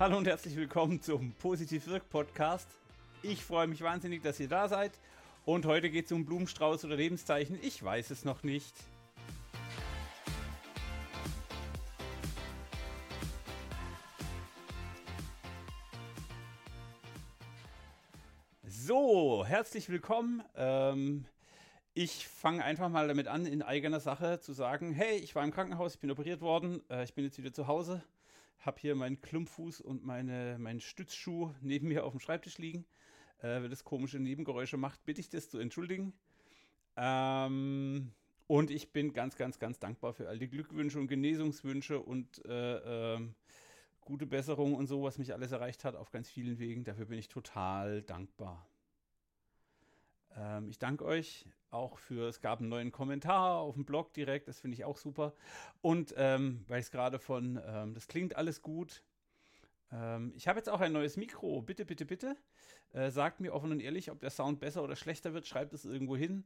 Hallo und herzlich willkommen zum Positiv Wirk Podcast. Ich freue mich wahnsinnig, dass ihr da seid. Und heute geht es um Blumenstrauß oder Lebenszeichen. Ich weiß es noch nicht. So, herzlich willkommen. Ähm, ich fange einfach mal damit an, in eigener Sache zu sagen, hey, ich war im Krankenhaus, ich bin operiert worden, äh, ich bin jetzt wieder zu Hause, habe hier meinen Klumpfuß und meine, meinen Stützschuh neben mir auf dem Schreibtisch liegen. Äh, wenn das komische Nebengeräusche macht, bitte ich das zu entschuldigen. Ähm, und ich bin ganz, ganz, ganz dankbar für all die Glückwünsche und Genesungswünsche und äh, äh, gute Besserung und so, was mich alles erreicht hat auf ganz vielen Wegen. Dafür bin ich total dankbar. Ähm, ich danke euch auch für, es gab einen neuen Kommentar auf dem Blog direkt, das finde ich auch super. Und ähm, weil es gerade von, ähm, das klingt alles gut. Ähm, ich habe jetzt auch ein neues Mikro. Bitte, bitte, bitte. Äh, sagt mir offen und ehrlich, ob der Sound besser oder schlechter wird. Schreibt es irgendwo hin.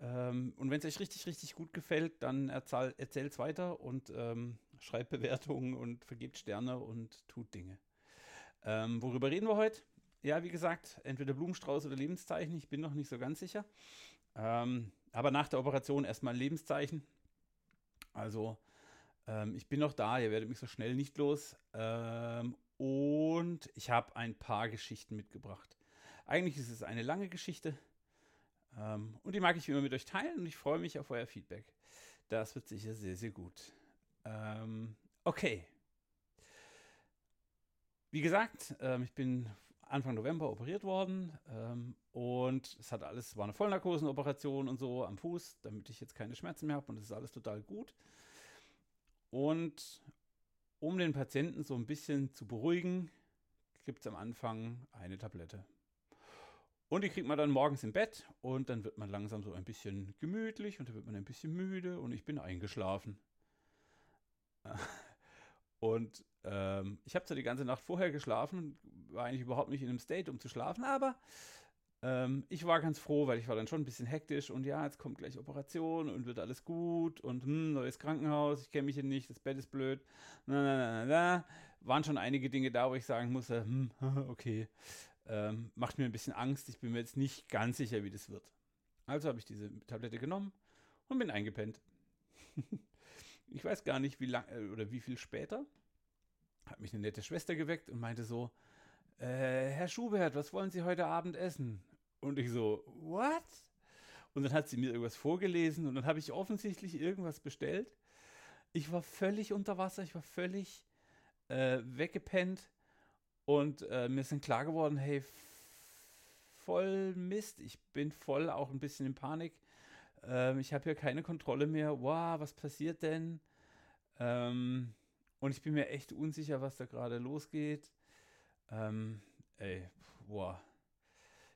Ähm, und wenn es euch richtig, richtig gut gefällt, dann erzählt es weiter und ähm, schreibt Bewertungen und vergebt Sterne und tut Dinge. Worüber reden wir heute? Ja, wie gesagt, entweder Blumenstrauß oder Lebenszeichen. Ich bin noch nicht so ganz sicher. Ähm, aber nach der Operation erstmal ein Lebenszeichen. Also, ähm, ich bin noch da, ihr werdet mich so schnell nicht los. Ähm, und ich habe ein paar Geschichten mitgebracht. Eigentlich ist es eine lange Geschichte. Ähm, und die mag ich immer mit euch teilen und ich freue mich auf euer Feedback. Das wird sicher sehr, sehr gut. Ähm, okay. Wie gesagt, ähm, ich bin Anfang November operiert worden ähm, und es hat alles, war eine Vollnarkosenoperation und so am Fuß, damit ich jetzt keine Schmerzen mehr habe und es ist alles total gut. Und um den Patienten so ein bisschen zu beruhigen, gibt es am Anfang eine Tablette. Und die kriegt man dann morgens im Bett und dann wird man langsam so ein bisschen gemütlich und dann wird man ein bisschen müde und ich bin eingeschlafen. Und ähm, ich habe zwar die ganze Nacht vorher geschlafen, war eigentlich überhaupt nicht in einem State, um zu schlafen, aber ähm, ich war ganz froh, weil ich war dann schon ein bisschen hektisch und ja, jetzt kommt gleich Operation und wird alles gut und hm, neues Krankenhaus, ich kenne mich hier nicht, das Bett ist blöd. Na, na, na, na, Waren schon einige Dinge da, wo ich sagen musste, hm, okay, ähm, macht mir ein bisschen Angst, ich bin mir jetzt nicht ganz sicher, wie das wird. Also habe ich diese Tablette genommen und bin eingepennt. ich weiß gar nicht, wie lang äh, oder wie viel später, hat mich eine nette Schwester geweckt und meinte so, äh, Herr Schubert, was wollen Sie heute Abend essen? Und ich so, what? Und dann hat sie mir irgendwas vorgelesen und dann habe ich offensichtlich irgendwas bestellt. Ich war völlig unter Wasser, ich war völlig äh, weggepennt und äh, mir ist klar geworden, hey, voll Mist, ich bin voll auch ein bisschen in Panik. Ähm, ich habe hier keine Kontrolle mehr. Wow, was passiert denn? Ähm, und ich bin mir echt unsicher, was da gerade losgeht. Ähm, ey, wow.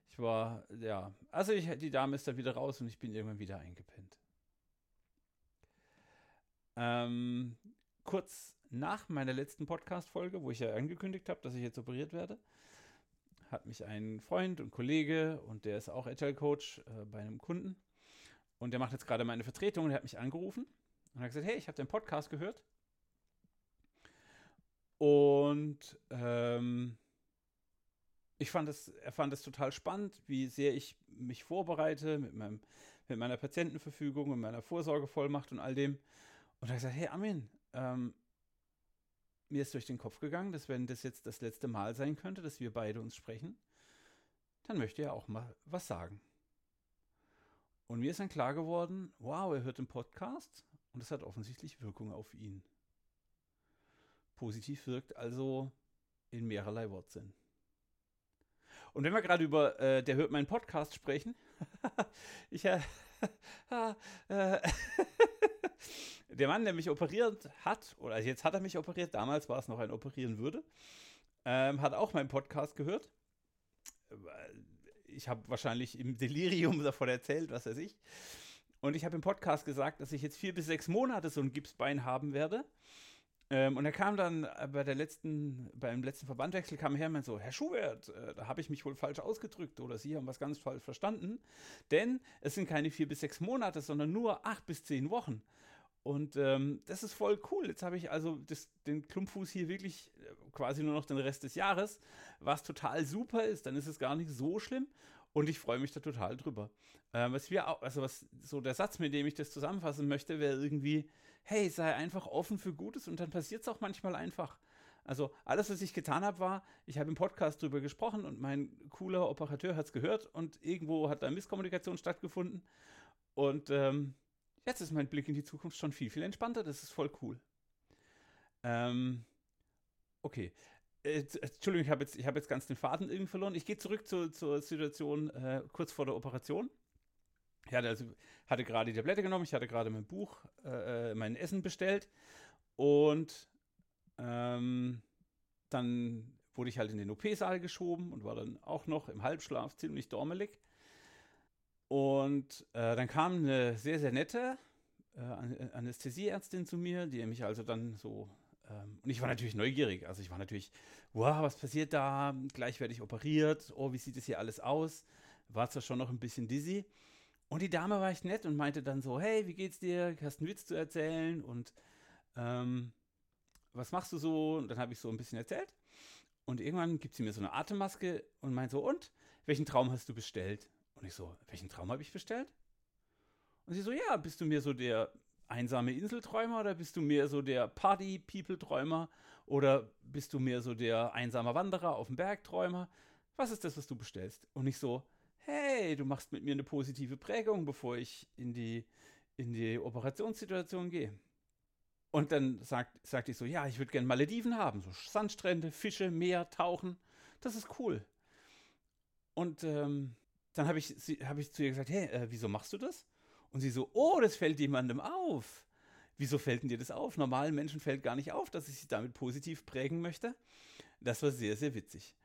Ich war, ja, also ich, die Dame ist da wieder raus und ich bin irgendwann wieder eingepennt. Ähm, kurz nach meiner letzten Podcast-Folge, wo ich ja angekündigt habe, dass ich jetzt operiert werde, hat mich ein Freund und Kollege und der ist auch Agile Coach äh, bei einem Kunden und der macht jetzt gerade meine Vertretung und er hat mich angerufen und hat gesagt, hey, ich habe den Podcast gehört. Und ähm, ich fand es, er fand es total spannend, wie sehr ich mich vorbereite mit, meinem, mit meiner Patientenverfügung und meiner Vorsorgevollmacht und all dem. Und er hat gesagt, hey Armin, ähm, mir ist durch den Kopf gegangen, dass wenn das jetzt das letzte Mal sein könnte, dass wir beide uns sprechen, dann möchte er auch mal was sagen. Und mir ist dann klar geworden, wow, er hört den Podcast und es hat offensichtlich Wirkung auf ihn. Positiv wirkt also in mehrerlei Wortsinn. Und wenn wir gerade über äh, der hört meinen Podcast sprechen, ich äh, äh, der Mann, der mich operiert hat, oder jetzt hat er mich operiert, damals war es noch ein Operieren würde, ähm, hat auch meinen Podcast gehört ich habe wahrscheinlich im Delirium davon erzählt, was weiß ich. Und ich habe im Podcast gesagt, dass ich jetzt vier bis sechs Monate so ein Gipsbein haben werde. Ähm, und er kam dann bei der letzten, beim letzten Verbandwechsel kam er her und meinte so, Herr Schubert, äh, da habe ich mich wohl falsch ausgedrückt oder Sie haben was ganz falsch verstanden. Denn es sind keine vier bis sechs Monate, sondern nur acht bis zehn Wochen. Und ähm, das ist voll cool. Jetzt habe ich also das, den Klumpfuß hier wirklich äh, quasi nur noch den Rest des Jahres, was total super ist. Dann ist es gar nicht so schlimm. Und ich freue mich da total drüber. Ähm, was wir auch, also was so der Satz, mit dem ich das zusammenfassen möchte, wäre irgendwie, hey, sei einfach offen für Gutes und dann passiert es auch manchmal einfach. Also alles, was ich getan habe, war, ich habe im Podcast drüber gesprochen und mein cooler Operateur hat es gehört und irgendwo hat da Misskommunikation stattgefunden. Und ähm, Jetzt ist mein Blick in die Zukunft schon viel, viel entspannter. Das ist voll cool. Ähm, okay. Äh, Entschuldigung, ich habe jetzt, hab jetzt ganz den Faden irgendwie verloren. Ich gehe zurück zu, zur Situation äh, kurz vor der Operation. Ich hatte, also, hatte gerade die Tablette genommen, ich hatte gerade mein Buch, äh, äh, mein Essen bestellt und ähm, dann wurde ich halt in den OP-Saal geschoben und war dann auch noch im Halbschlaf ziemlich dormelig. Und äh, dann kam eine sehr, sehr nette äh, Anästhesieärztin zu mir, die mich also dann so. Ähm, und ich war natürlich neugierig. Also ich war natürlich, wow, was passiert da? Gleich werde ich operiert. Oh, wie sieht es hier alles aus? War zwar schon noch ein bisschen dizzy. Und die Dame war echt nett und meinte dann so: Hey, wie geht's dir? Hast einen Witz zu erzählen? Und ähm, was machst du so? Und dann habe ich so ein bisschen erzählt. Und irgendwann gibt sie mir so eine Atemmaske und meint so: Und welchen Traum hast du bestellt? Und ich so, welchen Traum habe ich bestellt? Und sie so, ja, bist du mir so der einsame Inselträumer oder bist du mehr so der Party-People-Träumer oder bist du mehr so der einsame Wanderer auf dem Bergträumer? Was ist das, was du bestellst? Und ich so, hey, du machst mit mir eine positive Prägung, bevor ich in die, in die Operationssituation gehe. Und dann sagt, sagte ich so, ja, ich würde gerne Malediven haben, so Sandstrände, Fische, Meer, Tauchen. Das ist cool. Und ähm, dann habe ich, hab ich zu ihr gesagt, hey, äh, wieso machst du das? Und sie so, oh, das fällt jemandem auf. Wieso fällt denn dir das auf? Normalen Menschen fällt gar nicht auf, dass ich sie damit positiv prägen möchte. Das war sehr, sehr witzig.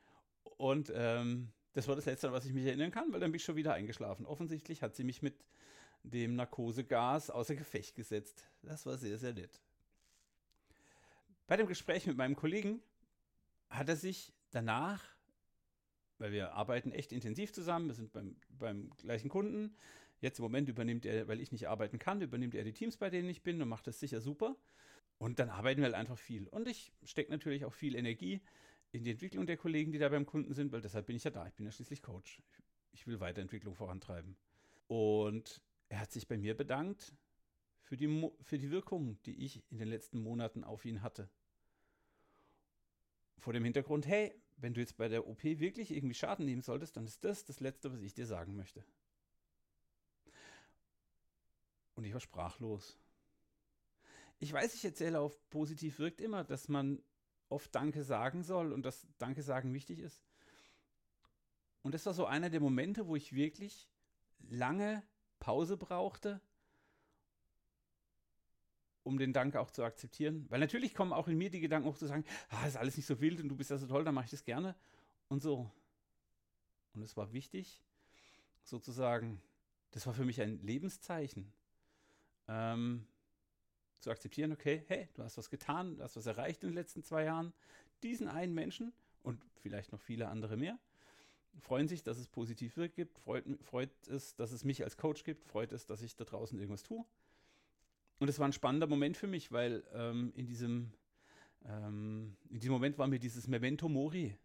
Und ähm, das war das Letzte, an was ich mich erinnern kann, weil dann bin ich schon wieder eingeschlafen. Offensichtlich hat sie mich mit dem Narkosegas außer Gefecht gesetzt. Das war sehr, sehr nett. Bei dem Gespräch mit meinem Kollegen hat er sich danach weil wir arbeiten echt intensiv zusammen, wir sind beim, beim gleichen Kunden. Jetzt im Moment übernimmt er, weil ich nicht arbeiten kann, übernimmt er die Teams, bei denen ich bin und macht das sicher super. Und dann arbeiten wir halt einfach viel. Und ich stecke natürlich auch viel Energie in die Entwicklung der Kollegen, die da beim Kunden sind, weil deshalb bin ich ja da. Ich bin ja schließlich Coach. Ich will Weiterentwicklung vorantreiben. Und er hat sich bei mir bedankt für die, für die Wirkung, die ich in den letzten Monaten auf ihn hatte. Vor dem Hintergrund, hey, wenn du jetzt bei der OP wirklich irgendwie Schaden nehmen solltest, dann ist das das Letzte, was ich dir sagen möchte. Und ich war sprachlos. Ich weiß, ich erzähle auf positiv wirkt immer, dass man oft Danke sagen soll und dass Danke sagen wichtig ist. Und das war so einer der Momente, wo ich wirklich lange Pause brauchte, um den Dank auch zu akzeptieren. Weil natürlich kommen auch in mir die Gedanken hoch zu sagen, ah, ist alles nicht so wild und du bist ja so toll, dann mache ich das gerne. Und so. Und es war wichtig, sozusagen, das war für mich ein Lebenszeichen, ähm, zu akzeptieren, okay, hey, du hast was getan, du hast was erreicht in den letzten zwei Jahren. Diesen einen Menschen und vielleicht noch viele andere mehr freuen sich, dass es positiv wirkt, freut, freut es, dass es mich als Coach gibt, freut es, dass ich da draußen irgendwas tue. Und es war ein spannender Moment für mich, weil ähm, in, diesem, ähm, in diesem Moment war mir dieses Memento Mori.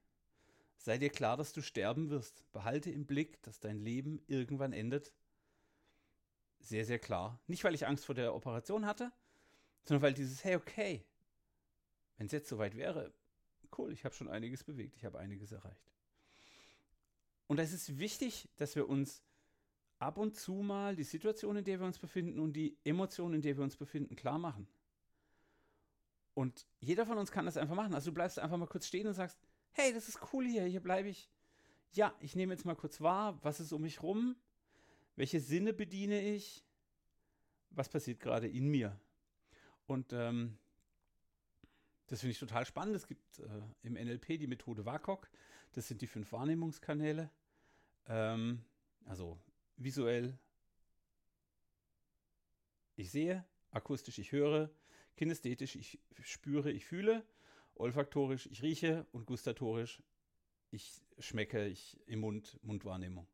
Sei dir klar, dass du sterben wirst. Behalte im Blick, dass dein Leben irgendwann endet. Sehr, sehr klar. Nicht, weil ich Angst vor der Operation hatte, sondern weil dieses, hey, okay, wenn es jetzt soweit wäre, cool, ich habe schon einiges bewegt, ich habe einiges erreicht. Und es ist wichtig, dass wir uns ab und zu mal die Situation, in der wir uns befinden und die Emotionen, in der wir uns befinden, klar machen. Und jeder von uns kann das einfach machen. Also du bleibst einfach mal kurz stehen und sagst, hey, das ist cool hier, hier bleibe ich. Ja, ich nehme jetzt mal kurz wahr, was ist um mich rum, welche Sinne bediene ich, was passiert gerade in mir. Und ähm, das finde ich total spannend. Es gibt äh, im NLP die Methode WAKOK. Das sind die fünf Wahrnehmungskanäle. Ähm, also visuell, ich sehe, akustisch, ich höre, kinästhetisch, ich spüre, ich fühle, olfaktorisch, ich rieche und gustatorisch, ich schmecke, ich im Mund, Mundwahrnehmung.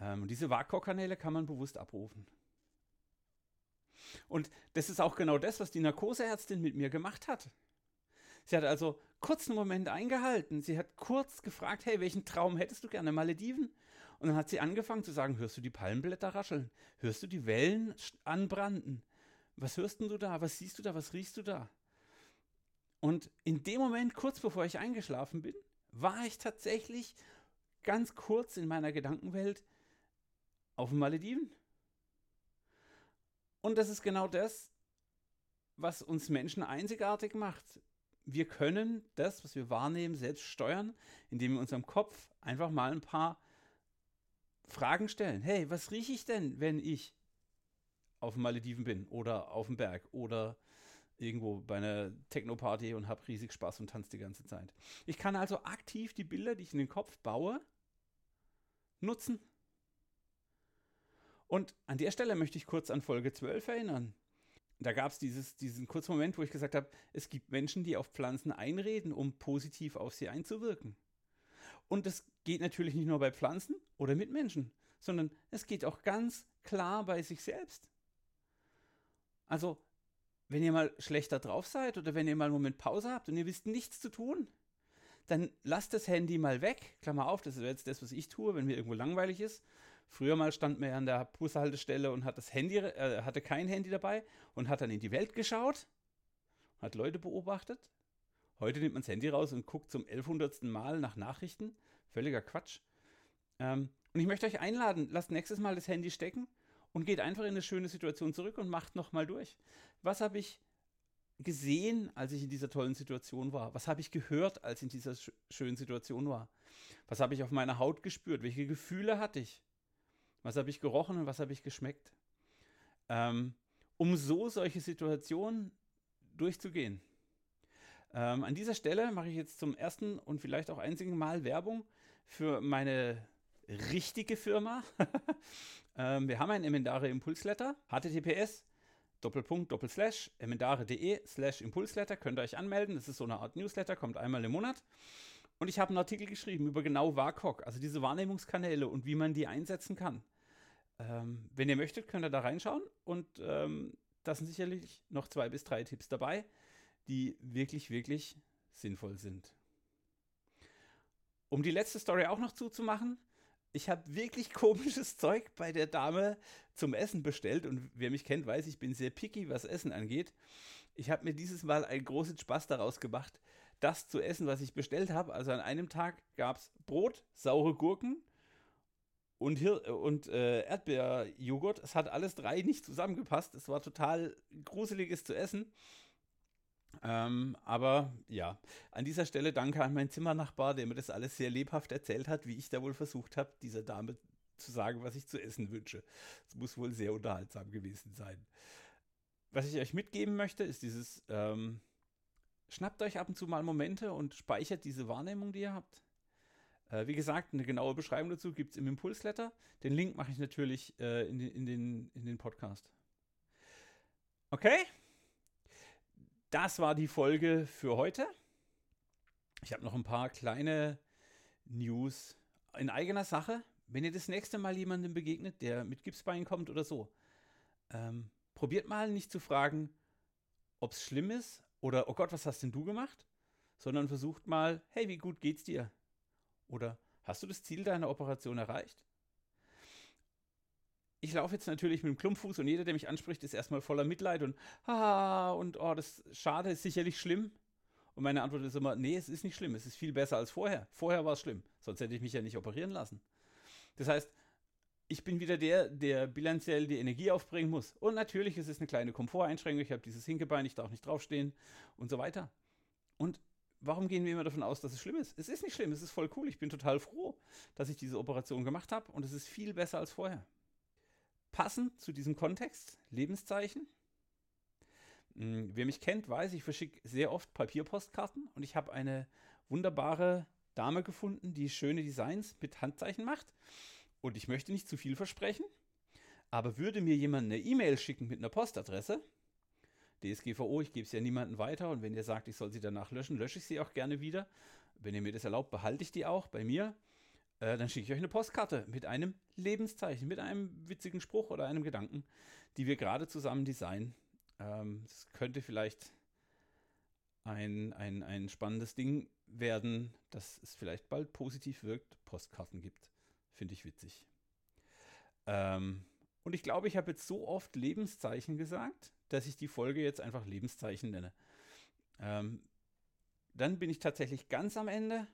Ähm, diese WAKO-Kanäle kann man bewusst abrufen. Und das ist auch genau das, was die Narkoseärztin mit mir gemacht hat. Sie hat also kurz einen Moment eingehalten. Sie hat kurz gefragt, hey, welchen Traum hättest du gerne? Malediven? Und dann hat sie angefangen zu sagen, hörst du die Palmenblätter rascheln? Hörst du die Wellen anbranden? Was hörst du da? Was siehst du da? Was riechst du da? Und in dem Moment, kurz bevor ich eingeschlafen bin, war ich tatsächlich ganz kurz in meiner Gedankenwelt auf den Malediven. Und das ist genau das, was uns Menschen einzigartig macht. Wir können das, was wir wahrnehmen, selbst steuern, indem wir unserem Kopf einfach mal ein paar Fragen stellen. Hey, was rieche ich denn, wenn ich auf den Malediven bin oder auf dem Berg oder irgendwo bei einer Techno-Party und habe riesig Spaß und tanze die ganze Zeit. Ich kann also aktiv die Bilder, die ich in den Kopf baue, nutzen. Und an der Stelle möchte ich kurz an Folge 12 erinnern. Da gab es diesen kurzen Moment, wo ich gesagt habe, es gibt Menschen, die auf Pflanzen einreden, um positiv auf sie einzuwirken. Und das geht natürlich nicht nur bei Pflanzen oder mit Menschen, sondern es geht auch ganz klar bei sich selbst. Also, wenn ihr mal schlechter drauf seid oder wenn ihr mal einen Moment Pause habt und ihr wisst nichts zu tun, dann lasst das Handy mal weg. Klammer auf, das ist jetzt das, was ich tue, wenn mir irgendwo langweilig ist. Früher mal stand man ja an der Bushaltestelle und hat das Handy, äh, hatte kein Handy dabei und hat dann in die Welt geschaut, hat Leute beobachtet. Heute nimmt man das Handy raus und guckt zum 1100. Mal nach Nachrichten. Völliger Quatsch. Ähm, und ich möchte euch einladen, lasst nächstes Mal das Handy stecken und geht einfach in eine schöne Situation zurück und macht nochmal durch. Was habe ich gesehen, als ich in dieser tollen Situation war? Was habe ich gehört, als ich in dieser sch schönen Situation war? Was habe ich auf meiner Haut gespürt? Welche Gefühle hatte ich? Was habe ich gerochen und was habe ich geschmeckt? Ähm, um so solche Situationen durchzugehen. Ähm, an dieser Stelle mache ich jetzt zum ersten und vielleicht auch einzigen Mal Werbung für meine richtige Firma. ähm, wir haben ein Emendare Impulsletter, https Doppelpunkt, Doppelslash, emendare.de slash Impulsletter, könnt ihr euch anmelden. Das ist so eine Art Newsletter, kommt einmal im Monat. Und ich habe einen Artikel geschrieben über genau WAKOK, also diese Wahrnehmungskanäle und wie man die einsetzen kann. Ähm, wenn ihr möchtet, könnt ihr da reinschauen und ähm, da sind sicherlich noch zwei bis drei Tipps dabei, die wirklich, wirklich sinnvoll sind. Um die letzte Story auch noch zuzumachen, ich habe wirklich komisches Zeug bei der Dame zum Essen bestellt und wer mich kennt, weiß, ich bin sehr picky, was Essen angeht. Ich habe mir dieses Mal einen großen Spaß daraus gemacht, das zu essen, was ich bestellt habe. Also an einem Tag gab es Brot, saure Gurken und, Hir und äh, Erdbeerjoghurt. Es hat alles drei nicht zusammengepasst. Es war total gruseliges zu essen. Ähm, aber ja, an dieser Stelle danke an meinen Zimmernachbar, der mir das alles sehr lebhaft erzählt hat, wie ich da wohl versucht habe, dieser Dame zu sagen, was ich zu essen wünsche. Es muss wohl sehr unterhaltsam gewesen sein. Was ich euch mitgeben möchte, ist dieses, ähm, schnappt euch ab und zu mal Momente und speichert diese Wahrnehmung, die ihr habt. Äh, wie gesagt, eine genaue Beschreibung dazu gibt es im Impulsletter. Den Link mache ich natürlich äh, in, den, in, den, in den Podcast. Okay? das war die Folge für heute. Ich habe noch ein paar kleine News in eigener Sache. Wenn ihr das nächste Mal jemandem begegnet, der mit Gipsbein kommt oder so, ähm, probiert mal nicht zu fragen, ob es schlimm ist oder, oh Gott, was hast denn du gemacht? Sondern versucht mal, hey, wie gut geht's dir? Oder hast du das Ziel deiner Operation erreicht? ich laufe jetzt natürlich mit dem Klumpfuß und jeder, der mich anspricht, ist erstmal voller Mitleid und haha und oh, das schade ist sicherlich schlimm. Und meine Antwort ist immer, nee, es ist nicht schlimm, es ist viel besser als vorher. Vorher war es schlimm, sonst hätte ich mich ja nicht operieren lassen. Das heißt, ich bin wieder der, der bilanziell die Energie aufbringen muss. Und natürlich ist es eine kleine Komforteinschränkung, ich habe dieses Hinkebein, ich darf nicht draufstehen und so weiter. Und warum gehen wir immer davon aus, dass es schlimm ist? Es ist nicht schlimm, es ist voll cool. Ich bin total froh, dass ich diese Operation gemacht habe und es ist viel besser als vorher passend zu diesem Kontext, Lebenszeichen. Hm, wer mich kennt, weiß, ich verschicke sehr oft Papierpostkarten und ich habe eine wunderbare Dame gefunden, die schöne Designs mit Handzeichen macht. Und ich möchte nicht zu viel versprechen, aber würde mir jemand eine E-Mail schicken mit einer Postadresse, DSGVO, ich gebe es ja niemandem weiter und wenn ihr sagt, ich soll sie danach löschen, lösche ich sie auch gerne wieder. Wenn ihr mir das erlaubt, behalte ich die auch bei mir. äh, dann schicke ich euch eine Postkarte mit einem Lebenszeichen, mit einem witzigen Spruch oder einem Gedanken, die wir gerade zusammen designen. Ähm, das könnte vielleicht ein, ein, ein spannendes Ding werden, dass es vielleicht bald positiv wirkt, Postkarten gibt. Finde ich witzig. Ähm, und ich glaube, ich habe jetzt so oft Lebenszeichen gesagt, dass ich die Folge jetzt einfach Lebenszeichen nenne. Ähm, dann bin ich tatsächlich ganz am Ende.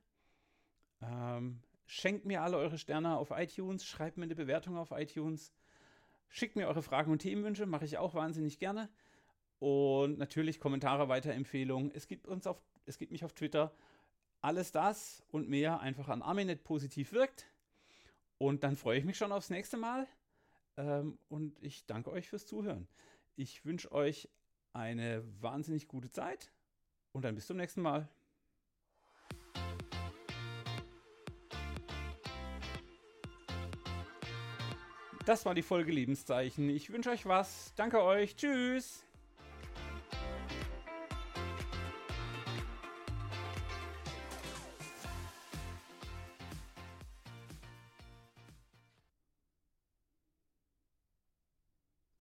Ähm, schenkt mir alle eure Sterne auf iTunes, schreibt mir eine Bewertung auf iTunes, schickt mir eure Fragen und Themenwünsche, mache ich auch wahnsinnig gerne. Und natürlich Kommentare, Weiterempfehlungen. Es gibt uns auf, es gibt mich auf Twitter. Alles das und mehr einfach an Arminet positiv wirkt. Und dann freue ich mich schon aufs nächste Mal. Ähm, und ich danke euch fürs Zuhören. Ich wünsche euch eine wahnsinnig gute Zeit und dann bis zum nächsten Mal. Das war die Folge Lebenszeichen. Ich wünsche euch was. Danke euch. Tschüss.